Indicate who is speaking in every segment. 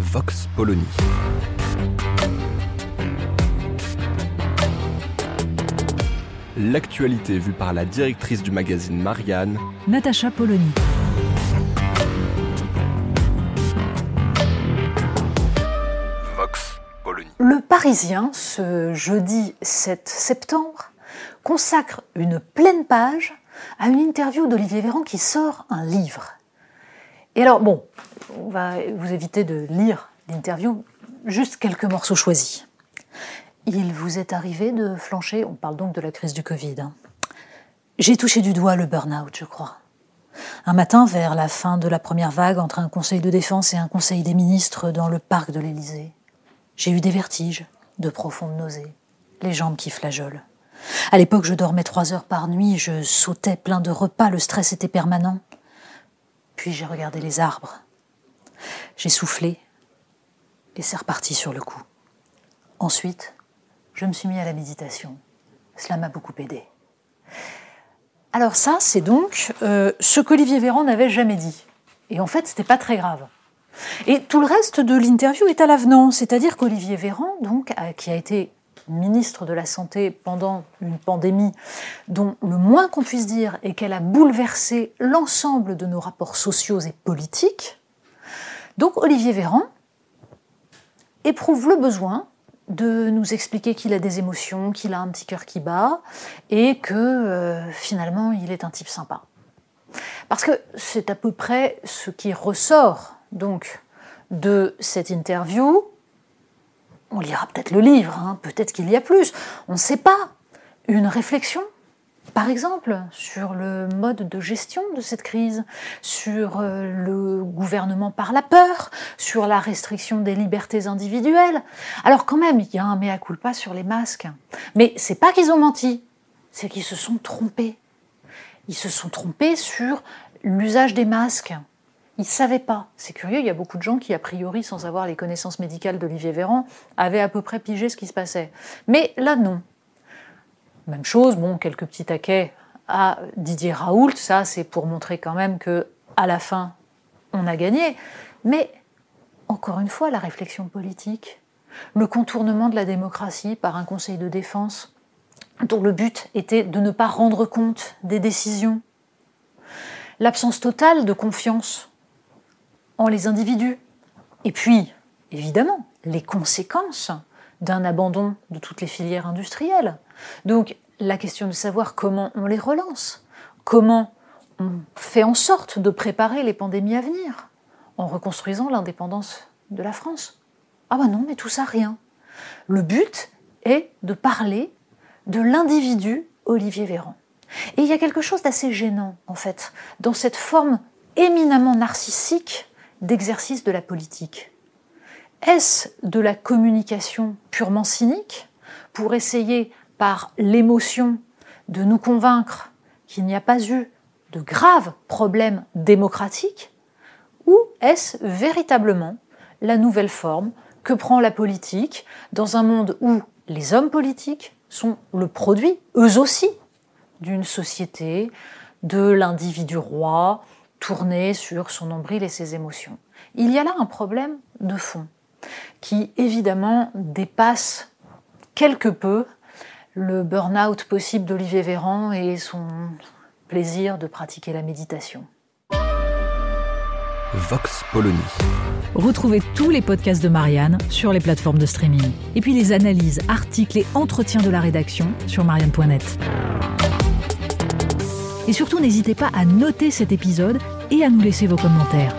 Speaker 1: Vox Polony. L'actualité vue par la directrice du magazine Marianne,
Speaker 2: Natacha Polony.
Speaker 1: Vox Polony.
Speaker 2: Le Parisien, ce jeudi 7 septembre, consacre une pleine page à une interview d'Olivier Véran qui sort un livre. Et alors, bon, on va vous éviter de lire l'interview, juste quelques morceaux choisis. Il vous est arrivé de flancher, on parle donc de la crise du Covid. hein. J'ai touché du doigt le burn-out, je crois. Un matin, vers la fin de la première vague, entre un conseil de défense et un conseil des ministres dans le parc de l'Élysée, j'ai eu des vertiges, de profondes nausées, les jambes qui flageolent. À l'époque, je dormais trois heures par nuit, je sautais plein de repas, le stress était permanent. Puis j'ai regardé les arbres. J'ai soufflé et c'est reparti sur le coup. Ensuite, je me suis mis à la méditation. Cela m'a beaucoup aidé. Alors ça, c'est donc euh, ce qu'Olivier Véran n'avait jamais dit. Et en fait, c'était pas très grave. Et tout le reste de l'interview est à l'avenant, c'est-à-dire qu'Olivier Véran, donc, qui a été ministre de la Santé pendant une pandémie dont le moins qu'on puisse dire est qu'elle a bouleversé l'ensemble de nos rapports sociaux et politiques, donc Olivier Véran éprouve le besoin de nous expliquer qu'il a des émotions, qu'il a un petit cœur qui bat, et que euh, finalement il est un type sympa. Parce que c'est à peu près ce qui ressort donc de cette interview. On lira peut-être le livre, hein, peut-être qu'il y a plus, on ne sait pas. Une réflexion, par exemple, sur le mode de gestion de cette crise, sur euh, le gouvernement par la peur, sur la restriction des libertés individuelles. Alors quand même, il y a un mea culpa sur les masques. Mais c'est pas qu'ils ont menti, c'est qu'ils se sont trompés. Ils se sont trompés sur l'usage des masques. Ils ne savaient pas. C'est curieux, il y a beaucoup de gens qui, a priori, sans avoir les connaissances médicales d'Olivier Véran, avaient à peu près pigé ce qui se passait. Mais là, non. Même chose, bon, quelques petits taquets à Didier Raoult, ça c'est pour montrer quand même que à la fin, on a gagné. Mais encore une fois, la réflexion politique, le contournement de la démocratie par un conseil de défense dont le but était de ne pas rendre compte des décisions, l'absence totale de confiance les individus, et puis, évidemment, les conséquences d'un abandon de toutes les filières industrielles. Donc, la question de savoir comment on les relance, comment on fait en sorte de préparer les pandémies à venir, en reconstruisant l'indépendance de la France. Ah ben non, mais tout ça, rien. Le but est de parler de l'individu Olivier Véran. Et il y a quelque chose d'assez gênant, en fait, dans cette forme éminemment narcissique d'exercice de la politique. Est-ce de la communication purement cynique pour essayer, par l'émotion, de nous convaincre qu'il n'y a pas eu de graves problèmes démocratiques Ou est-ce véritablement la nouvelle forme que prend la politique dans un monde où les hommes politiques sont le produit, eux aussi, d'une société, de l'individu roi, tourné sur son nombril et ses émotions. Il y a là un problème de fond qui évidemment dépasse quelque peu le burn-out possible d'Olivier Véran et son plaisir de pratiquer la méditation.
Speaker 1: Vox Polony.
Speaker 3: Retrouvez tous les podcasts de Marianne sur les plateformes de streaming. Et puis les analyses, articles et entretiens de la rédaction sur marianne.net. Et surtout, n'hésitez pas à noter cet épisode et à nous laisser vos commentaires.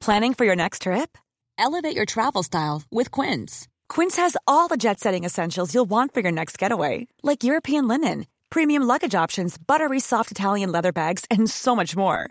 Speaker 4: Planning for your next trip? Elevate your travel style with Quince. Quince has all the jet setting essentials you'll want for your next getaway, like European linen, premium luggage options, buttery soft Italian leather bags, and so much more.